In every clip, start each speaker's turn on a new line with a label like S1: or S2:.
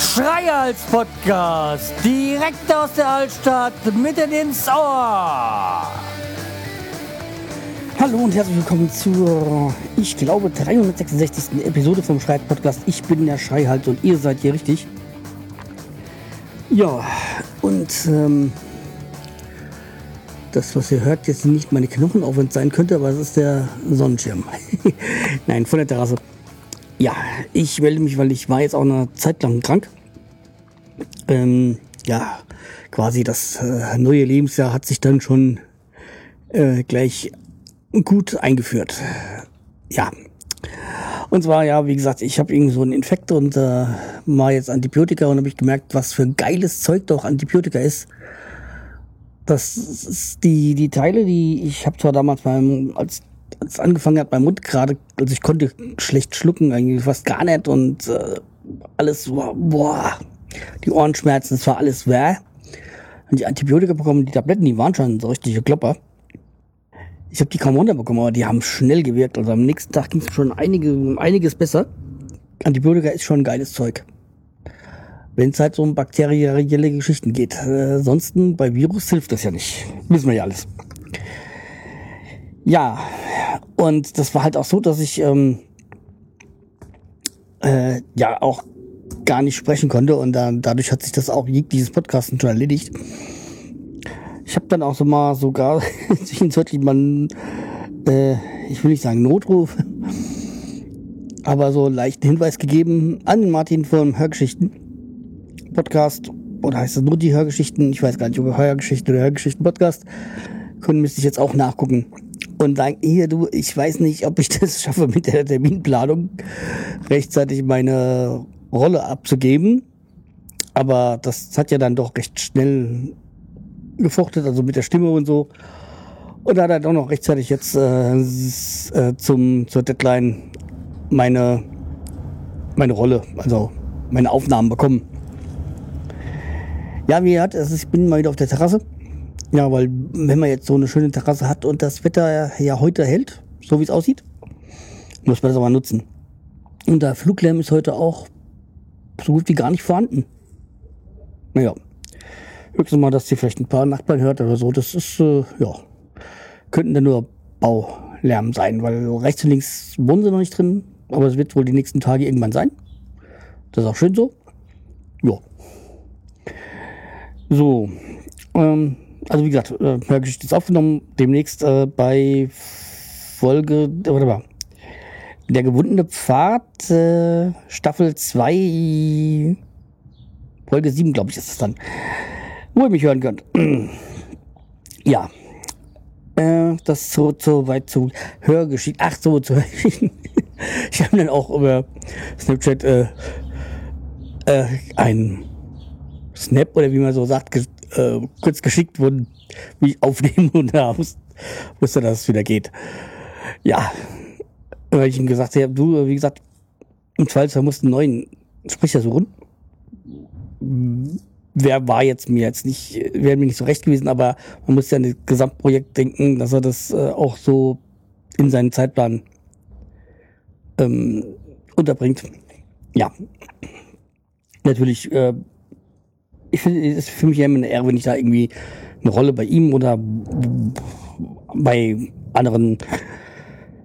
S1: Schreihals Podcast, direkt aus der Altstadt, mitten ins Ohr.
S2: Hallo und herzlich willkommen zur, ich glaube, 366. Episode vom Schrei Podcast. Ich bin der Schreihals und ihr seid hier richtig. Ja, und ähm, das, was ihr hört, jetzt nicht meine Knochen, es sein könnte, aber es ist der Sonnenschirm. Nein, von der Terrasse. Ja, ich melde mich, weil ich war jetzt auch eine Zeit lang krank. Ähm, ja, quasi das äh, neue Lebensjahr hat sich dann schon äh, gleich gut eingeführt. Ja. Und zwar, ja, wie gesagt, ich habe irgendwie so einen Infekt und äh, mal jetzt Antibiotika und habe ich gemerkt, was für geiles Zeug doch Antibiotika ist. Das ist die, die Teile, die ich habe zwar damals beim, als als angefangen hat, mein Mund gerade, also ich konnte schlecht schlucken, eigentlich fast gar nicht und äh, alles, boah, die Ohrenschmerzen, das war alles weh. Und die Antibiotika bekommen, die Tabletten, die waren schon so richtige Klopper. Ich habe die kaum runterbekommen, aber die haben schnell gewirkt. Also am nächsten Tag ging es schon einige, einiges besser. Antibiotika ist schon geiles Zeug. Wenn es halt so um bakterielle Geschichten geht. Äh, ansonsten bei Virus hilft das ja nicht. Wissen wir ja alles. Ja, und das war halt auch so, dass ich ähm, äh, ja auch gar nicht sprechen konnte und dann, dadurch hat sich das auch dieses Podcasten schon erledigt. Ich habe dann auch so mal sogar zwischenzeitlich mal, äh, ich will nicht sagen Notruf, aber so leichten Hinweis gegeben an Martin vom Hörgeschichten Podcast oder heißt das nur die Hörgeschichten? Ich weiß gar nicht, ob Hörgeschichten oder Hörgeschichten Podcast. Können müsste ich jetzt auch nachgucken und sagen, hier du, ich weiß nicht, ob ich das schaffe mit der Terminplanung rechtzeitig meine Rolle abzugeben. Aber das hat ja dann doch recht schnell gefruchtet, also mit der Stimme und so. Und da hat er doch noch rechtzeitig jetzt äh, äh, zum, zur Deadline meine, meine Rolle, also meine Aufnahmen bekommen. Ja, wie hat es, ich bin mal wieder auf der Terrasse. Ja, weil wenn man jetzt so eine schöne Terrasse hat und das Wetter ja heute hält, so wie es aussieht, muss man das aber nutzen. Und der Fluglärm ist heute auch so gut wie gar nicht vorhanden. Naja, höchstens mal, dass ihr vielleicht ein paar Nachbarn hört oder so. Das ist, äh, ja, könnten dann nur Baulärm sein, weil rechts und links wohnen sie noch nicht drin, aber es wird wohl die nächsten Tage irgendwann sein. Das ist auch schön so. Ja. So, ähm, also wie gesagt, äh, Hörgeschichte ist aufgenommen, demnächst äh, bei Folge, warte mal, der gewundene Pfad, äh, Staffel 2, Folge 7, glaube ich, ist es dann, wo ihr mich hören könnt. ja, äh, das so, so weit zu Hörgeschichten, ach so, zu Hörgeschichten. ich habe dann auch über Snapchat äh, äh, ein Snap oder wie man so sagt, äh, kurz geschickt wurden, wie ich aufnehmen und da wusste, dass es wieder geht. Ja, weil ich ihm gesagt habe, du, wie gesagt, im Zweifelsfall musst einen neuen Sprecher suchen. Wer war jetzt mir jetzt nicht, wäre mir nicht so recht gewesen, aber man muss ja an das Gesamtprojekt denken, dass er das äh, auch so in seinen Zeitplan ähm, unterbringt. Ja. Natürlich äh, ich finde, es ist für mich immer eine Ehre, wenn ich da irgendwie eine Rolle bei ihm oder bei anderen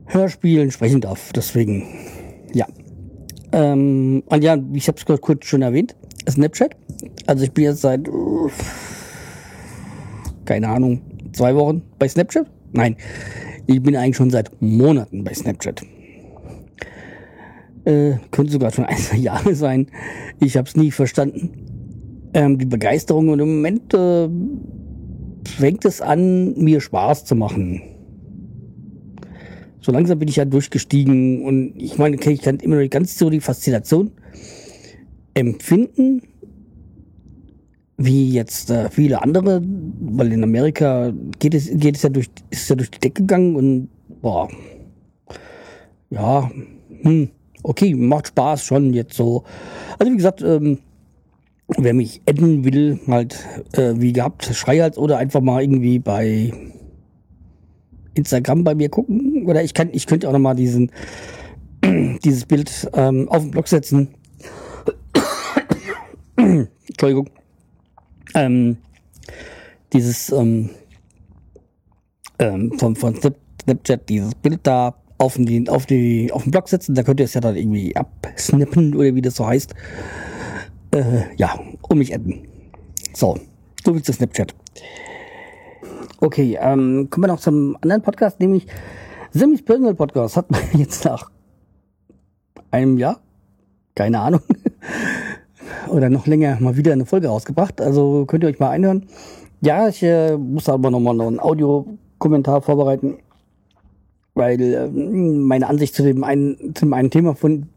S2: Hörspielen sprechen darf. Deswegen, ja. Ähm, und ja, ich habe es kurz schon erwähnt, Snapchat. Also ich bin jetzt seit, keine Ahnung, zwei Wochen bei Snapchat. Nein, ich bin eigentlich schon seit Monaten bei Snapchat. Äh, könnte sogar schon ein, zwei Jahre sein. Ich habe es nie verstanden ähm, die Begeisterung und im Moment äh, fängt es an, mir Spaß zu machen. So langsam bin ich ja durchgestiegen und ich meine, ich kann immer noch ganz so die Faszination empfinden, wie jetzt äh, viele andere, weil in Amerika geht es, geht es ja durch, ist es ja durch die Decke gegangen und boah, ja, hm, okay, macht Spaß schon jetzt so. Also wie gesagt, ähm, wer mich adden will, halt äh, wie gehabt, Schreihals oder einfach mal irgendwie bei Instagram bei mir gucken. Oder ich kann, ich könnte auch noch mal diesen, dieses Bild ähm, auf den Blog setzen. Entschuldigung. Ähm, dieses ähm, ähm, von, von Snapchat, dieses Bild da auf den, auf, die, auf den Blog setzen. Da könnt ihr es ja dann irgendwie absnippen oder wie das so heißt. Äh, ja, und mich adden. So, so viel zu Snapchat. Okay, ähm, kommen wir noch zum anderen Podcast, nämlich Simmys Personal Podcast. Hat man jetzt nach einem Jahr, keine Ahnung, oder noch länger mal wieder eine Folge rausgebracht. Also könnt ihr euch mal einhören. Ja, ich äh, muss aber nochmal noch einen Audiokommentar vorbereiten, weil äh, meine Ansicht zu dem einen, zu dem einen Thema von,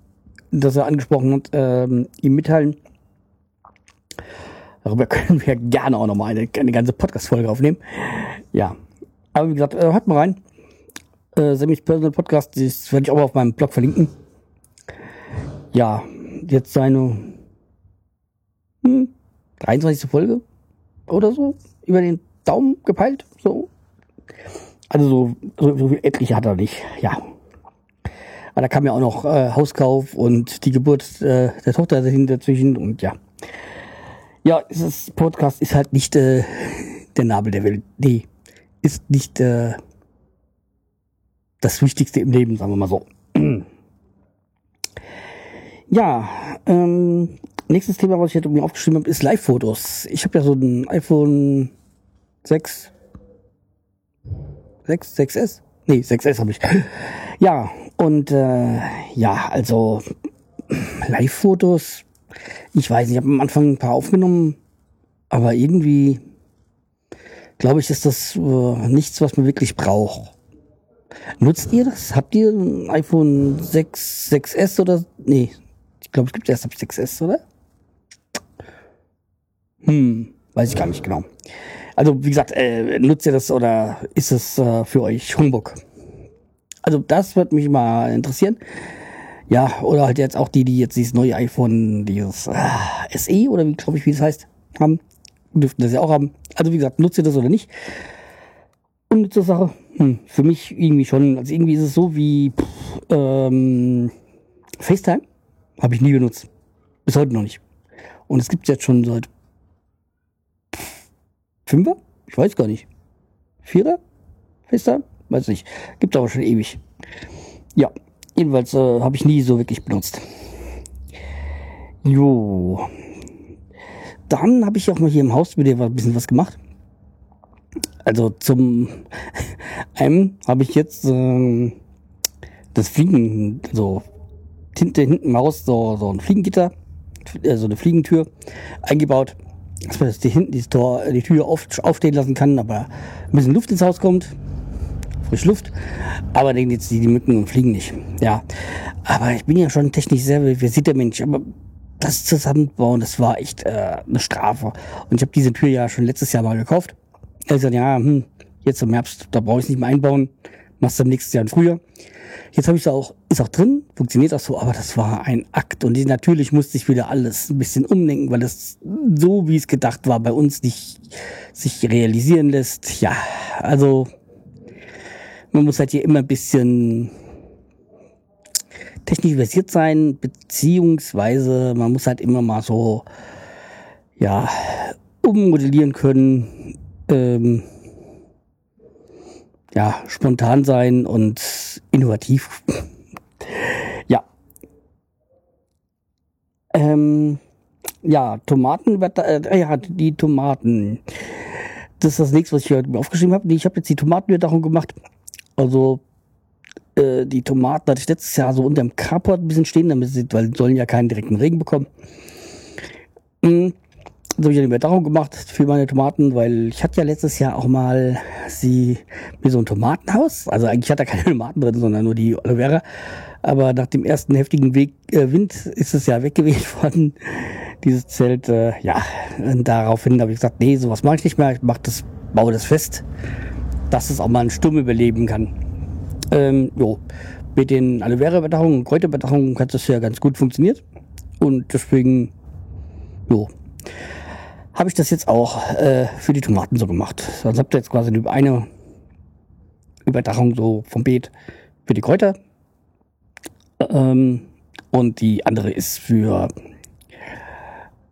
S2: das er angesprochen hat, äh, ihm mitteilen. Darüber können wir gerne auch nochmal eine, eine ganze Podcast-Folge aufnehmen. Ja. Aber wie gesagt, äh, hört mal rein. Äh, Sammys Personal Podcast, das werde ich auch auf meinem Blog verlinken. Ja, jetzt seine hm, 23. Folge oder so. Über den Daumen gepeilt. So. Also so, so, so viel etliche hat er nicht. Ja. Aber da kam ja auch noch äh, Hauskauf und die Geburt äh, der Tochter dazwischen und ja. Ja, dieses Podcast ist halt nicht äh, der Nabel der Welt. Nee, ist nicht äh, das Wichtigste im Leben, sagen wir mal so. ja, ähm, nächstes Thema, was ich jetzt mir aufgeschrieben habe, ist Live-Fotos. Ich habe ja so ein iPhone 6, 6, 6S? Nee, 6S habe ich. Ja, und äh, ja, also Live-Fotos ich weiß ich habe am Anfang ein paar aufgenommen, aber irgendwie glaube ich, ist das äh, nichts, was man wirklich braucht. Nutzt ihr das? Habt ihr ein iPhone 6, 6S oder? Nee, ich glaube, es gibt erst ab 6S, oder? Hm, weiß ich gar nicht genau. Also, wie gesagt, äh, nutzt ihr das oder ist es äh, für euch Humbug? Also, das wird mich mal interessieren. Ja, oder halt jetzt auch die, die jetzt dieses neue iPhone, dieses äh, SE oder wie glaube ich, wie das heißt, haben. Dürften das ja auch haben. Also wie gesagt, nutzt ihr das oder nicht? Unnütze Sache. Hm, für mich irgendwie schon. Also irgendwie ist es so wie pff, ähm, FaceTime. Habe ich nie benutzt. Bis heute noch nicht. Und es gibt es jetzt schon seit Fünfer? Ich weiß gar nicht. Vierer? FaceTime? Weiß nicht. Gibt aber schon ewig. Ja, Jedenfalls äh, habe ich nie so wirklich benutzt. Jo. Dann habe ich auch mal hier im Haus mit dir ein bisschen was gemacht. Also zum einem habe ich jetzt äh, das Fliegen, so Tinte hinten im Haus, so, so ein Fliegengitter, äh, so eine Fliegentür eingebaut, dass man das die hinten die, Tor, die Tür auf, aufstehen lassen kann, aber ein bisschen Luft ins Haus kommt frisch Luft. Aber die, die Mücken und fliegen nicht. Ja. Aber ich bin ja schon technisch sehr versierter Mensch. Aber das Zusammenbauen, das war echt äh, eine Strafe. Und ich habe diese Tür ja schon letztes Jahr mal gekauft. Also ja, hm, jetzt im Herbst, da brauche ich es nicht mehr einbauen. Machst du nächstes Jahr im Frühjahr. Jetzt habe ich es auch, ist auch drin, funktioniert auch so, aber das war ein Akt. Und natürlich musste ich wieder alles ein bisschen umdenken, weil das so, wie es gedacht war, bei uns nicht sich realisieren lässt. Ja, also man muss halt hier immer ein bisschen technisch versiert sein, beziehungsweise man muss halt immer mal so, ja, ummodellieren können, ähm, ja, spontan sein und innovativ. ja. Ähm, ja, Tomaten, äh, ja, die Tomaten. Das ist das nächste, was ich heute aufgeschrieben habe. Ich habe jetzt die Tomatenüberdachung gemacht. Also äh, die Tomaten hatte ich letztes Jahr so unter dem Carport ein bisschen stehen, damit sie, weil sie sollen ja keinen direkten Regen bekommen. Mhm. So habe ich eine Überdachung gemacht für meine Tomaten, weil ich hatte ja letztes Jahr auch mal sie mir so ein Tomatenhaus. Also eigentlich hat da keine Tomaten drin, sondern nur die Aloe Vera. Aber nach dem ersten heftigen Weg, äh, Wind ist es ja weggeweht worden, dieses Zelt. Äh, ja, und daraufhin habe ich gesagt, nee, sowas mache ich nicht mehr. Ich mach das, baue das fest dass es auch mal einen Sturm überleben kann. Ähm, jo. Mit den Aloe Vera Überdachungen und Kräuterbedachungen hat das ja ganz gut funktioniert. Und deswegen, jo, habe ich das jetzt auch äh, für die Tomaten so gemacht. Sonst habt ihr jetzt quasi eine Überdachung so vom Beet für die Kräuter. Ähm, und die andere ist für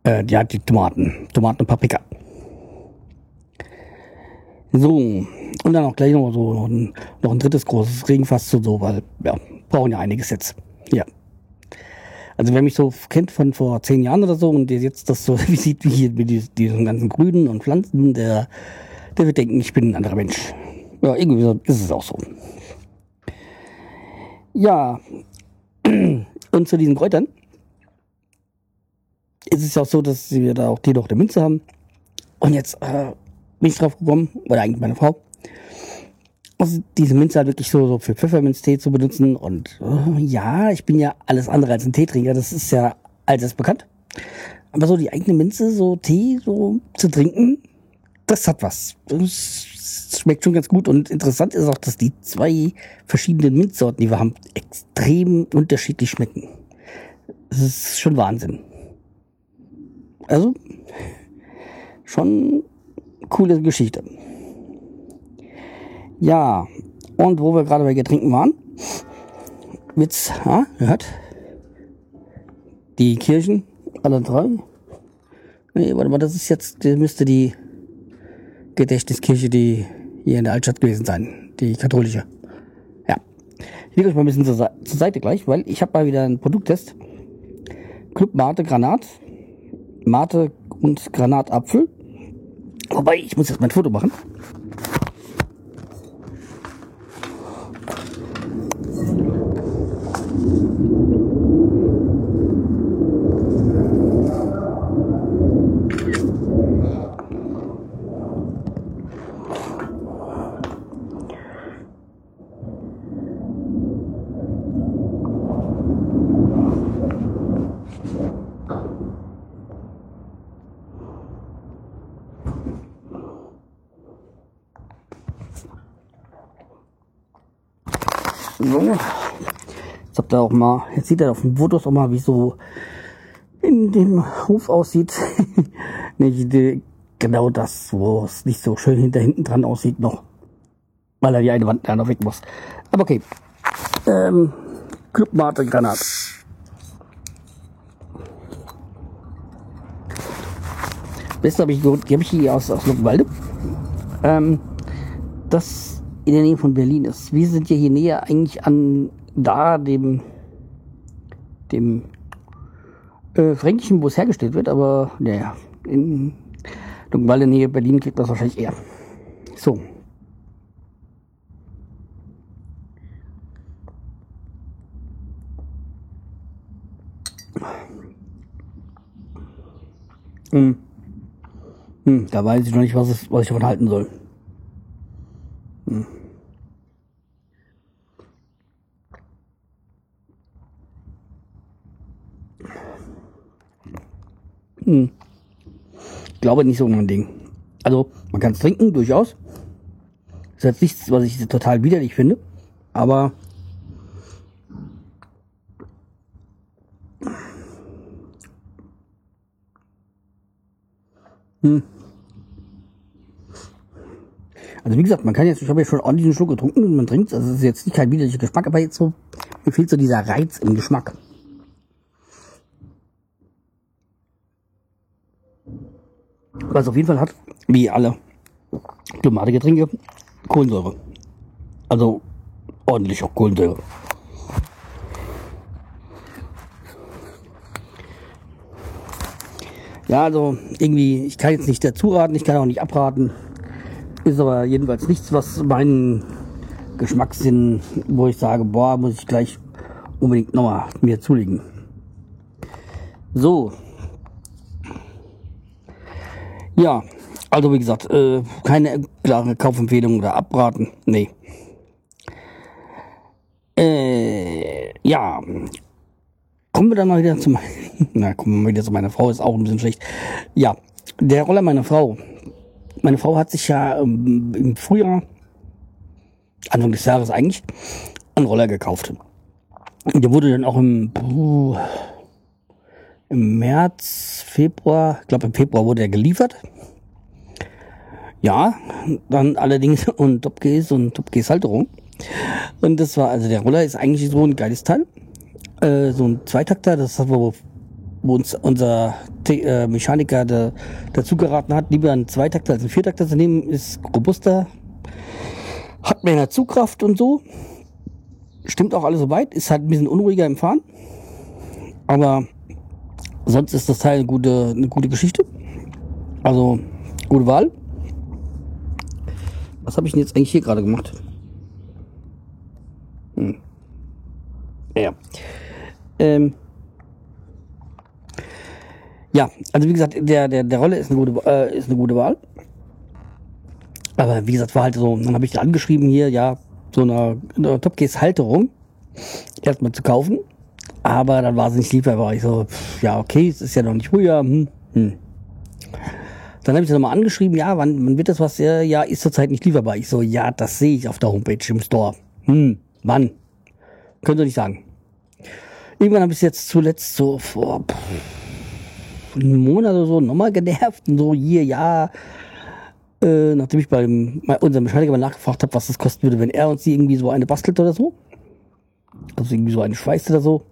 S2: äh, ja, die Tomaten. Tomaten und Paprika. So, und dann auch gleich noch so noch ein, noch ein drittes großes Regenfass so, so, weil ja, brauchen ja einiges jetzt. Ja. Also wer mich so kennt von vor zehn Jahren oder so und der jetzt das so wie sieht, wie hier mit diesen ganzen Grünen und Pflanzen, der, der wird denken, ich bin ein anderer Mensch. Ja, irgendwie so ist es auch so. Ja, und zu diesen Kräutern ist es auch so, dass wir da auch die noch der Münze haben. Und jetzt äh, bin ich drauf gekommen, oder eigentlich meine Frau, also diese Minze halt wirklich so, so für Pfefferminztee zu benutzen. Und äh, ja, ich bin ja alles andere als ein Teetrinker, das ist ja alles bekannt. Aber so die eigene Minze, so Tee so zu trinken, das hat was. Das schmeckt schon ganz gut. Und interessant ist auch, dass die zwei verschiedenen Minzsorten, die wir haben, extrem unterschiedlich schmecken. Das ist schon Wahnsinn. Also, schon coole Geschichte. Ja, und wo wir gerade bei Getränken waren, Witz, ha, hört? Die Kirchen, alle drei. Nee, warte mal, das ist jetzt, das müsste die Gedächtniskirche, die hier in der Altstadt gewesen sein, die katholische. Ja. Ich lege euch mal ein bisschen zur, zur Seite gleich, weil ich habe mal wieder einen Produkttest. Club Mate Granat, Mate und Granatapfel. Wobei, ich muss jetzt mein Foto machen. So. Jetzt habt ihr auch mal, jetzt sieht er auf den Fotos auch mal, wie so in dem Hof aussieht. nicht die, genau das, wo es nicht so schön hinter hinten dran aussieht noch. Weil er die eine Wand da noch weg muss. Aber okay. Ähm, Clubmate Granat. Beste habe ich, die habe ich hier aus, aus Luckenwalde. Ähm, das in der Nähe von Berlin ist. Wir sind ja hier näher eigentlich an da, dem, dem äh, Fränkischen, wo es hergestellt wird, aber naja, in Dunkelwalde Nähe Berlin kriegt das wahrscheinlich eher. So. Hm. Hm, da weiß ich noch nicht, was, es, was ich davon halten soll. Hm. Hm. Ich glaube nicht so mein Ding. Also, man kann es trinken, durchaus. Das ist jetzt nichts, was ich total widerlich finde. Aber hm. Also wie gesagt, man kann jetzt, ich habe ja schon ordentlich einen Schluck getrunken und man trinkt also es ist jetzt nicht kein widerlicher Geschmack, aber jetzt so, mir fehlt so dieser Reiz im Geschmack. Was auf jeden Fall hat, wie alle Tomategetränke, Kohlensäure. Also ordentlich auch Kohlensäure. Ja, also irgendwie, ich kann jetzt nicht dazu raten, ich kann auch nicht abraten. Ist aber jedenfalls nichts, was meinen Geschmackssinn, wo ich sage, boah, muss ich gleich unbedingt nochmal mir zulegen. So. Ja, also wie gesagt, äh, keine klare Kaufempfehlung oder abraten. Nee. Äh, ja. Kommen wir dann mal wieder zu meiner, na, kommen wir wieder zu meiner Frau, ist auch ein bisschen schlecht. Ja, der Roller meiner Frau, meine Frau hat sich ja ähm, im Frühjahr, Anfang des Jahres eigentlich, einen Roller gekauft. Der wurde dann auch im, im März, Februar, ich glaube im Februar wurde er geliefert. Ja, dann allerdings und Top-Case und Top-Case-Halterung. Und das war, also der Roller ist eigentlich so ein geiles Teil. Äh, so ein Zweitakter, das hat wo, wo uns unser Te äh, Mechaniker da, dazu geraten hat, lieber einen Zweitakter als einen Viertakter zu nehmen, ist robuster, hat mehr Zugkraft und so. Stimmt auch alles soweit, ist halt ein bisschen unruhiger im Fahren. Aber sonst ist das Teil eine gute, eine gute Geschichte. Also, gute Wahl. Was habe ich denn jetzt eigentlich hier gerade gemacht? Hm. Ja. Ähm. Ja, also wie gesagt, der, der, der Rolle ist eine gute, äh, ist eine gute Wahl. Aber wie gesagt, war halt so, dann habe ich angeschrieben hier, ja, so eine, eine Topcase-Halterung erstmal zu kaufen. Aber dann war sie nicht lieferbar. Ich so, pff, ja, okay, es ist ja noch nicht früher. Hm, hm. Dann habe ich sie nochmal angeschrieben, ja, wann, wann wird das was? Ja, ja, ist zurzeit nicht lieferbar. Ich so, ja, das sehe ich auf der Homepage im Store. Hm, wann? Können Sie nicht sagen. Irgendwann habe ich jetzt zuletzt so vor pff, einem Monat oder so nochmal genervt und so hier, ja, äh, nachdem ich beim bei unserem Mechaniker mal nachgefragt habe, was das kosten würde, wenn er uns die irgendwie so eine bastelt oder so. Also irgendwie so eine schweißt oder so.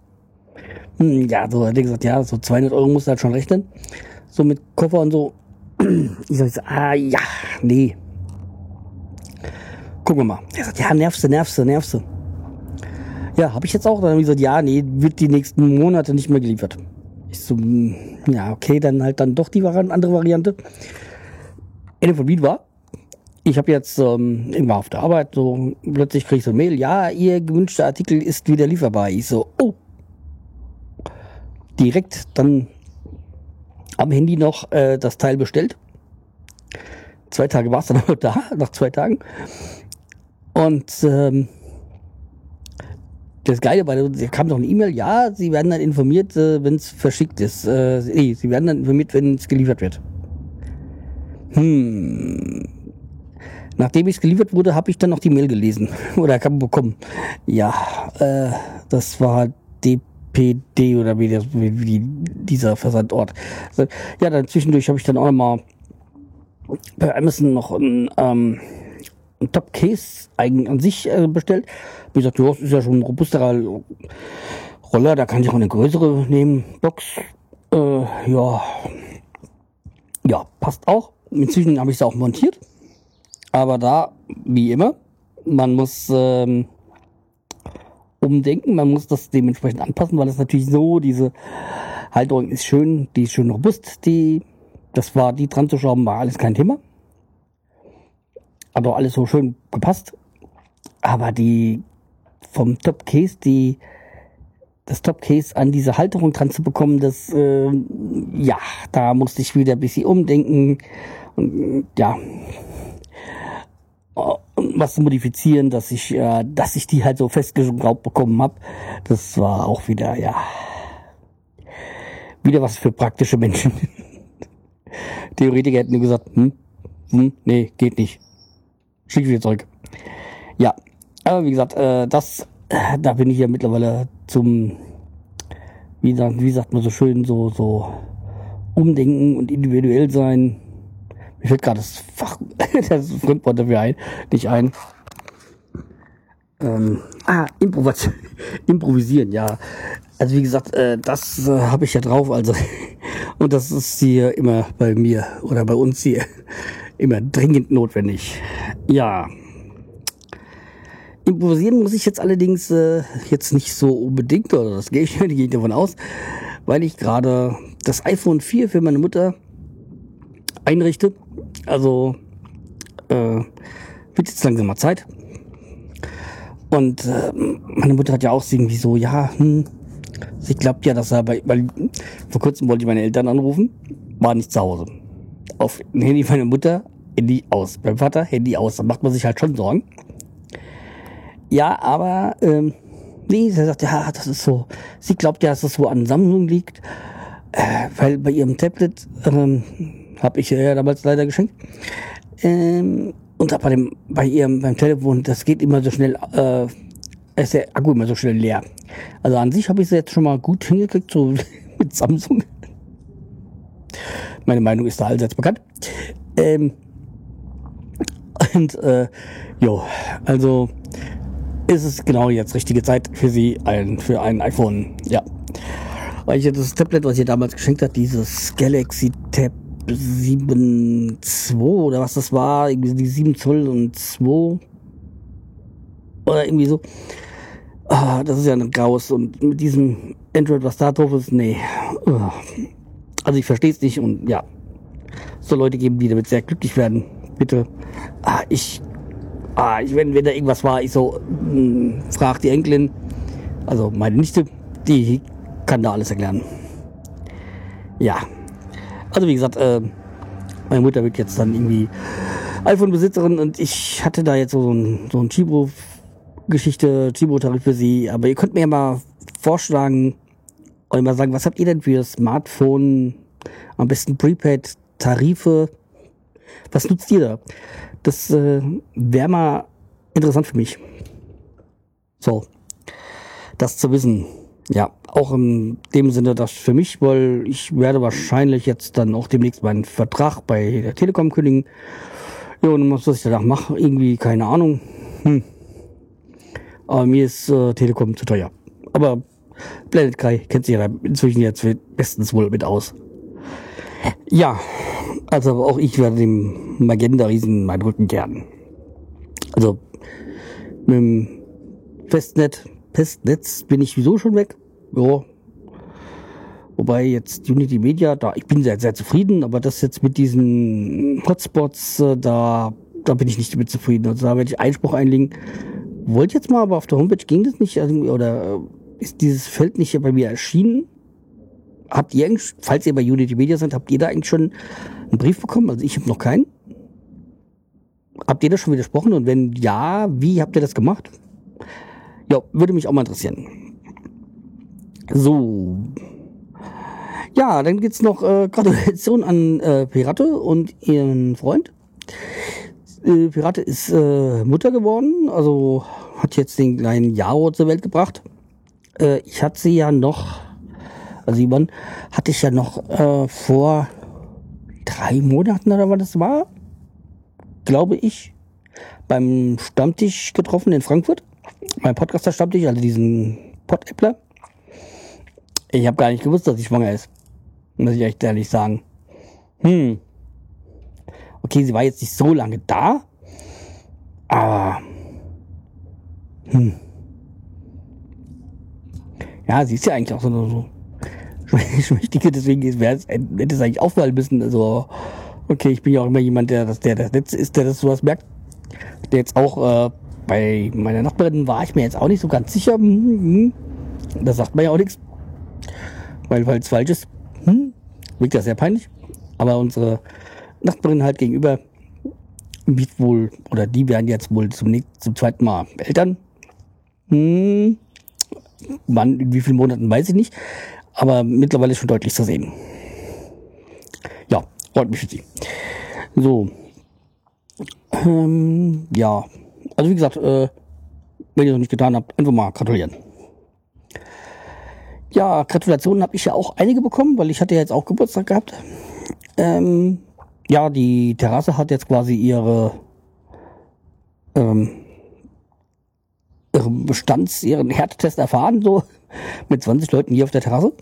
S2: Hm, ja, so hat er gesagt, ja, so 200 Euro musst du halt schon rechnen. So mit Koffer und so. Ich sag ah ja, nee. Gucken wir mal. Er sagt, ja, nervst du, nervst du, nervst du. Ja, habe ich jetzt auch. Dann habe ich gesagt, ja, nee, wird die nächsten Monate nicht mehr geliefert. Ich so, hm, ja, okay, dann halt dann doch die andere Variante. Ende von Lied war, ich habe jetzt ähm, irgendwann auf der Arbeit so plötzlich kriege ich so ein Mail, ja, ihr gewünschter Artikel ist wieder lieferbar. Ich so, oh. Direkt dann am Handy noch äh, das Teil bestellt. Zwei Tage war es dann auch da, nach zwei Tagen. Und ähm, das Geile war, da kam noch eine E-Mail, ja, Sie werden dann informiert, äh, wenn es verschickt ist. Äh, nee, Sie werden dann informiert, wenn es geliefert wird. Hm. Nachdem es geliefert wurde, habe ich dann noch die Mail gelesen oder kam bekommen. Ja, äh, das war DPD oder wie, das, wie, wie dieser Versandort. Ja, dann zwischendurch habe ich dann auch mal bei Amazon noch ein, ähm, ein Top Case eigen an sich äh, bestellt. Wie gesagt, das ist ja schon ein robusterer Roller, da kann ich auch eine größere nehmen. Box, äh, ja, ja, passt auch. Inzwischen habe ich es auch montiert. Aber da, wie immer, man muss ähm, umdenken, man muss das dementsprechend anpassen, weil es natürlich so, diese Halterung ist schön, die ist schön robust, die, das war, die dran zu schrauben, war alles kein Thema. Auch alles so schön gepasst. Aber die vom Top Case, die das Top Case an diese Halterung dran zu bekommen, das äh, ja, da musste ich wieder ein bisschen umdenken und ja, was zu modifizieren, dass ich, äh, dass ich die halt so festgeschraubt bekommen habe. Das war auch wieder, ja, wieder was für praktische Menschen. Theoretiker hätten nur gesagt, hm, hm, nee, geht nicht. Schick wieder zurück. Ja, aber wie gesagt, äh, das, äh, da bin ich ja mittlerweile zum, wie, wie sagt man so schön, so, so umdenken und individuell sein mir fällt gerade das Fach, das Fremdwort dafür ein, nicht ein. Ähm, ah, Improvis improvisieren, ja. Also wie gesagt, äh, das äh, habe ich ja drauf, also und das ist hier immer bei mir oder bei uns hier immer dringend notwendig. Ja. Improvisieren muss ich jetzt allerdings äh, jetzt nicht so unbedingt, oder das gehe ich, gehe ich davon aus, weil ich gerade das iPhone 4 für meine Mutter einrichte. Also äh, wird jetzt langsam mal Zeit. Und äh, meine Mutter hat ja auch irgendwie so, ja, hm, sie glaubt ja, dass er bei, weil vor kurzem wollte ich meine Eltern anrufen, war nicht zu Hause. Auf dem Handy meiner Mutter, Handy aus. Beim Vater, Handy aus. Da macht man sich halt schon Sorgen. Ja, aber ähm, nee, sie sagt, ja, das ist so. Sie glaubt ja, dass das so an Samsung liegt, äh, weil bei ihrem Tablet ähm, habe ich ihr ja damals leider geschenkt. Ähm, und bei, dem, bei ihrem beim Telefon, das geht immer so schnell, äh, ist der Akku immer so schnell leer. Also an sich habe ich es jetzt schon mal gut hingekriegt, so mit Samsung. Meine Meinung ist da allseits bekannt. Ähm, Und äh, jo, also ist es genau jetzt richtige Zeit für Sie, ein, für ein iPhone. Ja. Weil ich das Tablet, was ihr damals geschenkt hat, dieses Galaxy Tab 7 2 oder was das war, irgendwie die 7 Zoll und 2 oder irgendwie so. Ah, das ist ja ein Graus und mit diesem Android, was da drauf ist, nee. Also ich verstehe es nicht und ja, so Leute geben, die damit sehr glücklich werden. Bitte. Ah, ich, ah, ich wenn, wenn da irgendwas war, ich so, mh, hm, frag die Enkelin, also meine Nichte, die kann da alles erklären. Ja. Also wie gesagt, äh, meine Mutter wird jetzt dann irgendwie iPhone-Besitzerin und ich hatte da jetzt so ein, so ein Chibo-Geschichte, Chibo-Tarif für sie. Aber ihr könnt mir ja mal vorschlagen und mal sagen, was habt ihr denn für Smartphone, am besten Prepaid-Tarife? Was nutzt ihr da? Das äh, wäre mal interessant für mich. So, das zu wissen. Ja, auch in dem Sinne das für mich, weil ich werde wahrscheinlich jetzt dann auch demnächst meinen Vertrag bei der Telekom kündigen. Ja, und was ich danach mache, irgendwie keine Ahnung. Hm. Aber mir ist äh, Telekom zu teuer. Aber Planet Kai kennt sich ja inzwischen jetzt bestens wohl mit aus. Ja, also auch ich werde dem Magenta-Riesen meinen Rücken kehren. Also mit dem Festnet Festnetz bin ich wieso schon weg. Ja. Wobei jetzt Unity Media, da ich bin sehr, sehr zufrieden, aber das jetzt mit diesen Hotspots, äh, da, da bin ich nicht damit zufrieden. Also da werde ich Einspruch einlegen. Wollte jetzt mal, aber auf der Homepage ging das nicht, oder äh, ist dieses Feld nicht bei mir erschienen? Habt ihr, falls ihr bei Unity Media seid, habt ihr da eigentlich schon einen Brief bekommen? Also ich habe noch keinen. Habt ihr das schon widersprochen? Und wenn ja, wie habt ihr das gemacht? Ja, würde mich auch mal interessieren. So. Ja, dann gibt's noch äh, Gratulation an äh, Pirate und ihren Freund. Äh, Pirate ist äh, Mutter geworden, also hat jetzt den kleinen Jaro zur Welt gebracht. Äh, ich hatte sie ja noch, also Ivan, hatte ich ja noch äh, vor drei Monaten oder was das war, glaube ich, beim Stammtisch getroffen in Frankfurt mein Podcaster Stammtisch, also diesen Pod-Appler. Ich habe gar nicht gewusst, dass sie schwanger ist. Muss ich echt ehrlich sagen. Hm. Okay, sie war jetzt nicht so lange da. Aber. Hm. Ja, sie ist ja eigentlich auch so, so schmächtige, deswegen hätte es eigentlich auffallen müssen. Also, okay, ich bin ja auch immer jemand, der das, der das Letzte ist, der das sowas merkt. Der jetzt auch äh, bei meiner Nachbarin war ich mir jetzt auch nicht so ganz sicher. Hm, hm. Da sagt man ja auch nichts. Weil weil es falsch ist. Hm, wirkt ja sehr peinlich. Aber unsere Nachbarin halt gegenüber wird wohl, oder die werden jetzt wohl zum, nächsten, zum zweiten Mal Eltern. Hm, wann, in wie vielen Monaten weiß ich nicht. Aber mittlerweile ist schon deutlich zu sehen. Ja, freut mich für Sie. So. Ähm, ja, also wie gesagt, äh, wenn ihr es noch nicht getan habt, einfach mal gratulieren. Ja, Gratulationen habe ich ja auch einige bekommen, weil ich hatte ja jetzt auch Geburtstag gehabt. Ähm, ja, die Terrasse hat jetzt quasi ihre, ähm, ihren Bestands, ihren Härtetest erfahren, so mit 20 Leuten hier auf der Terrasse.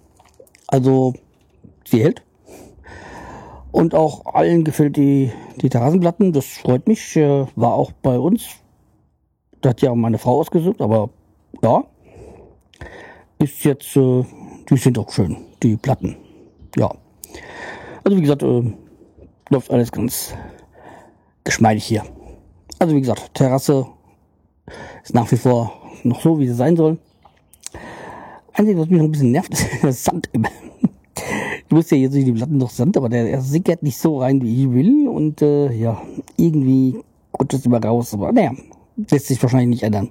S2: Also, sie hält. Und auch allen gefällt die, die Terrassenplatten, das freut mich. Äh, war auch bei uns das hat ja meine Frau ausgesucht, aber ja. Ist jetzt, äh, die sind auch schön, die Platten. Ja. Also wie gesagt, äh, läuft alles ganz geschmeidig hier. Also wie gesagt, Terrasse ist nach wie vor noch so, wie sie sein soll. Einzige, was mich noch ein bisschen nervt, ist der Sand. Ich wusste ja jetzt nicht die Platten noch Sand, aber der, der sickert nicht so rein, wie ich will. Und äh, ja, irgendwie rutscht es immer raus. Aber naja, lässt sich wahrscheinlich nicht ändern.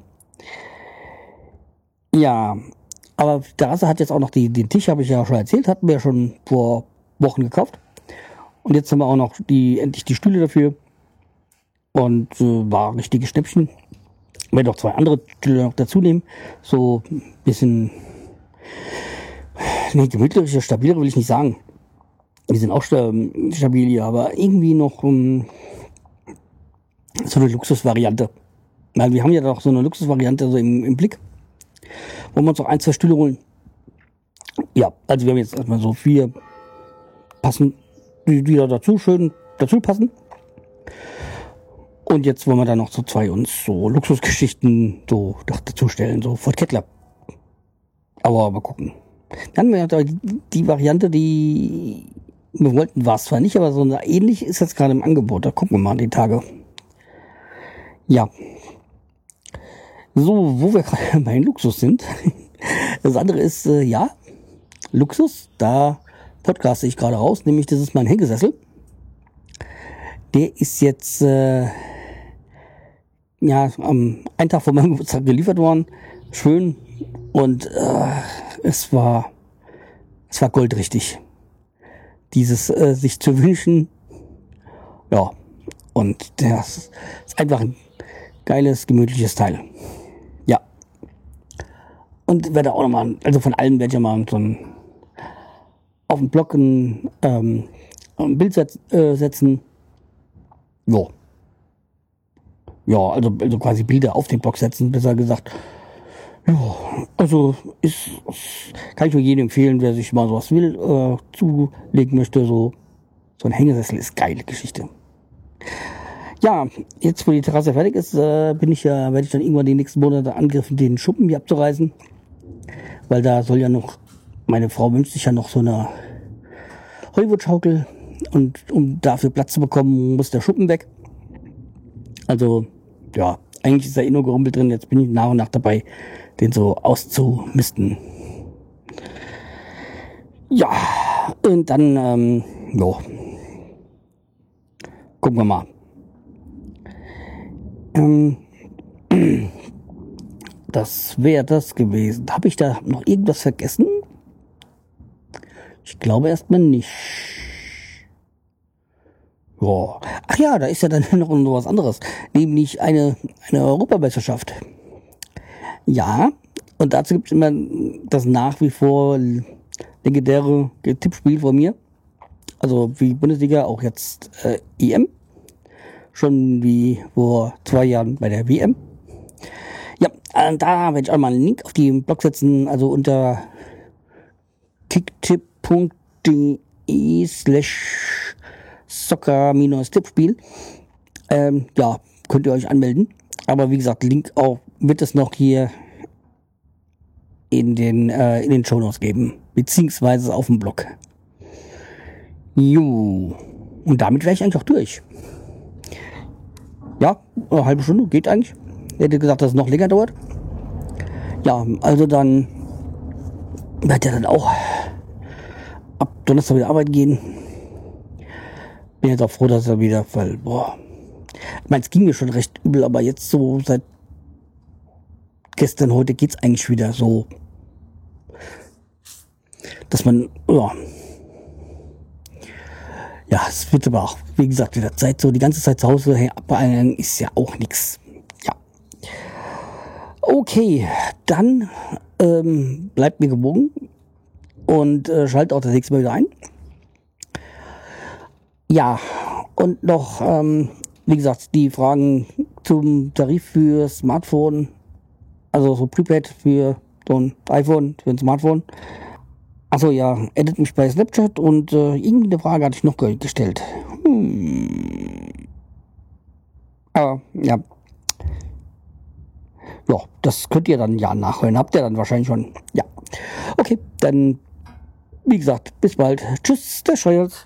S2: Ja, aber Terrasse hat jetzt auch noch die, den Tisch, habe ich ja schon erzählt, hatten wir ja schon vor Wochen gekauft. Und jetzt haben wir auch noch die, endlich die Stühle dafür. Und äh, war ein richtiges Schnäppchen. Ich werde auch zwei andere Stühle noch dazu nehmen. So ein bisschen, nee, gemütlicher, stabiler will ich nicht sagen. Die sind auch stabil hier, aber irgendwie noch um, so eine Luxusvariante. Weil wir haben ja doch so eine Luxusvariante so im, im Blick. Wollen wir uns auch ein, zwei Stühle holen. Ja, also wir haben jetzt erstmal so vier passen, die, da dazu schön dazu passen. Und jetzt wollen wir dann noch so zwei uns so Luxusgeschichten so dazu stellen, so Ford Kettler. Aber mal gucken. Dann haben wir die, Variante, die wir wollten, war es zwar nicht, aber so ähnlich ist jetzt gerade im Angebot. Da gucken wir mal die Tage. Ja. So, wo wir gerade bei Luxus sind. Das andere ist, äh, ja, Luxus. Da podcaste ich gerade raus, nämlich das ist mein Hängesessel. Der ist jetzt äh, ja am einen Tag vor meinem Geburtstag geliefert worden. Schön und äh, es war es war goldrichtig. Dieses äh, sich zu wünschen, ja und das ist einfach ein geiles gemütliches Teil. Und werde auch nochmal, also von allen werde ich mal so ein auf den Blog ein, ähm, ein Bild setz, äh, setzen. Ja. Ja, also, also quasi Bilder auf den Blog setzen, besser gesagt. Ja, also ist, kann ich nur jedem empfehlen, wer sich mal sowas will, äh, zulegen möchte. So, so ein Hängesessel ist geile Geschichte. Ja, jetzt wo die Terrasse fertig ist, äh, bin ich ja, werde ich dann irgendwann die nächsten Monate angriffen, den Schuppen hier abzureißen. Weil da soll ja noch, meine Frau wünscht sich ja noch so eine Hollywood-Schaukel. Und um dafür Platz zu bekommen, muss der Schuppen weg. Also, ja, eigentlich ist da eh nur gerumpelt drin. Jetzt bin ich nach und nach dabei, den so auszumisten. Ja, und dann, ähm, jo. Gucken wir mal. Ähm, das wäre das gewesen. Habe ich da noch irgendwas vergessen? Ich glaube erstmal nicht. Ja. Ach ja, da ist ja dann noch was anderes. Nämlich eine, eine Europameisterschaft. Ja, und dazu gibt es immer das nach wie vor legendäre Tippspiel von mir. Also wie Bundesliga, auch jetzt äh, EM. Schon wie vor zwei Jahren bei der WM. Ja, äh, da werde ich auch mal einen Link auf die Blog setzen. Also unter kicktipp.de slash Soccer-Tippspiel. Ähm, ja, könnt ihr euch anmelden. Aber wie gesagt, Link auch wird es noch hier in den, äh, in den Show Notes geben. Beziehungsweise auf dem Blog. Jo. Und damit wäre ich eigentlich auch durch. Ja, eine halbe Stunde geht eigentlich. Hätte gesagt, dass es noch länger dauert. Ja, also dann wird er dann auch ab Donnerstag wieder arbeiten gehen bin jetzt auch froh, dass er wieder, weil, boah, ich meine, es ging mir schon recht übel, aber jetzt so seit gestern, heute geht's eigentlich wieder so, dass man, ja, ja, es wird aber auch, wie gesagt, wieder Zeit, so die ganze Zeit zu Hause hey, ist ja auch nix. Okay, dann ähm, bleibt mir gewogen und äh, schaltet auch das nächste Mal wieder ein. Ja, und noch, ähm, wie gesagt, die Fragen zum Tarif für Smartphone, also so Prepaid für so ein iPhone, für ein Smartphone. Achso, ja, edit mich bei Snapchat und äh, irgendeine Frage hatte ich noch gestellt. Hm. Aber, ja. Ja, das könnt ihr dann ja nachhören. Habt ihr dann wahrscheinlich schon. Ja. Okay, dann, wie gesagt, bis bald. Tschüss, der Scheuerz.